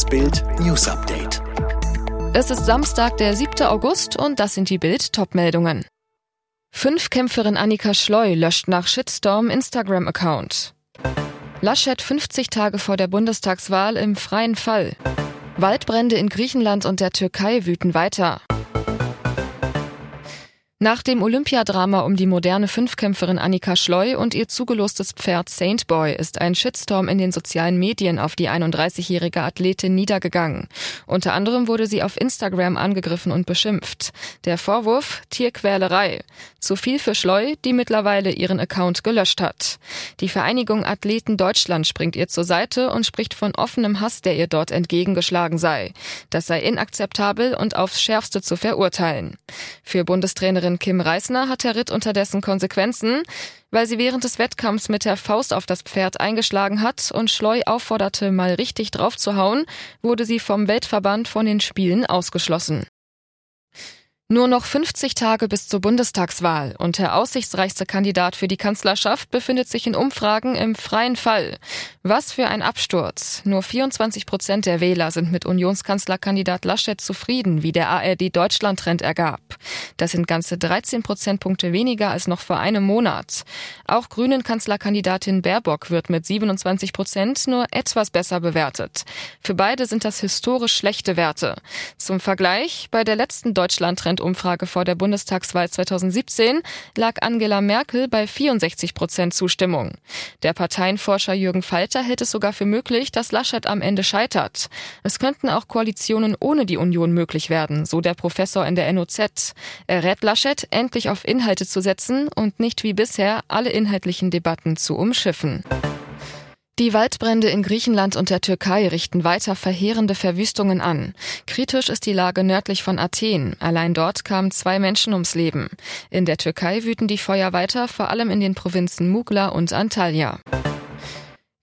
Das Bild News Update. Es ist Samstag, der 7. August und das sind die Bild Topmeldungen. Fünfkämpferin Annika Schleu löscht nach Shitstorm Instagram-Account. Laschet 50 Tage vor der Bundestagswahl im freien Fall. Waldbrände in Griechenland und der Türkei wüten weiter. Nach dem Olympiadrama um die moderne Fünfkämpferin Annika Schleu und ihr zugelostes Pferd Saint Boy ist ein Shitstorm in den sozialen Medien auf die 31-jährige Athletin niedergegangen. Unter anderem wurde sie auf Instagram angegriffen und beschimpft. Der Vorwurf Tierquälerei. Zu viel für Schleu, die mittlerweile ihren Account gelöscht hat. Die Vereinigung Athleten Deutschland springt ihr zur Seite und spricht von offenem Hass, der ihr dort entgegengeschlagen sei. Das sei inakzeptabel und aufs Schärfste zu verurteilen. Für Bundestrainerin Schwimmerin Kim Reisner hat der Ritt unterdessen Konsequenzen, weil sie während des Wettkampfs mit der Faust auf das Pferd eingeschlagen hat und Schleu aufforderte, mal richtig draufzuhauen, wurde sie vom Weltverband von den Spielen ausgeschlossen. Nur noch 50 Tage bis zur Bundestagswahl und der aussichtsreichste Kandidat für die Kanzlerschaft befindet sich in Umfragen im freien Fall. Was für ein Absturz. Nur 24 Prozent der Wähler sind mit Unionskanzlerkandidat Laschet zufrieden, wie der ARD Deutschland-Trend ergab. Das sind ganze 13 Prozentpunkte weniger als noch vor einem Monat. Auch Grünen Kanzlerkandidatin Baerbock wird mit 27 Prozent nur etwas besser bewertet. Für beide sind das historisch schlechte Werte. Zum Vergleich, bei der letzten Deutschland-Trend Umfrage vor der Bundestagswahl 2017 lag Angela Merkel bei 64 Prozent Zustimmung. Der Parteienforscher Jürgen Falter hält es sogar für möglich, dass Laschet am Ende scheitert. Es könnten auch Koalitionen ohne die Union möglich werden, so der Professor in der NOZ. Er rät Laschet, endlich auf Inhalte zu setzen und nicht wie bisher alle inhaltlichen Debatten zu umschiffen. Die Waldbrände in Griechenland und der Türkei richten weiter verheerende Verwüstungen an. Kritisch ist die Lage nördlich von Athen. Allein dort kamen zwei Menschen ums Leben. In der Türkei wüten die Feuer weiter, vor allem in den Provinzen Mugla und Antalya.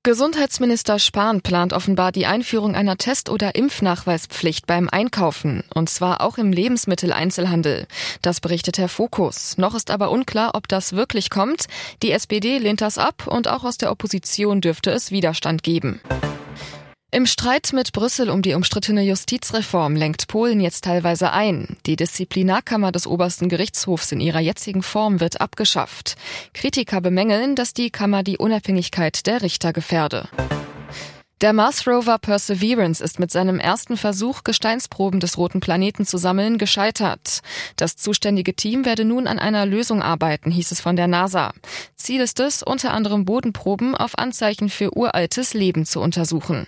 Gesundheitsminister Spahn plant offenbar die Einführung einer Test- oder Impfnachweispflicht beim Einkaufen, und zwar auch im Lebensmitteleinzelhandel. Das berichtet Herr Fokus. Noch ist aber unklar, ob das wirklich kommt. Die SPD lehnt das ab und auch aus der Opposition dürfte es Widerstand geben. Im Streit mit Brüssel um die umstrittene Justizreform lenkt Polen jetzt teilweise ein. Die Disziplinarkammer des obersten Gerichtshofs in ihrer jetzigen Form wird abgeschafft. Kritiker bemängeln, dass die Kammer die Unabhängigkeit der Richter gefährde. Der Mars Rover Perseverance ist mit seinem ersten Versuch, Gesteinsproben des roten Planeten zu sammeln, gescheitert. Das zuständige Team werde nun an einer Lösung arbeiten, hieß es von der NASA. Ziel ist es, unter anderem Bodenproben auf Anzeichen für uraltes Leben zu untersuchen.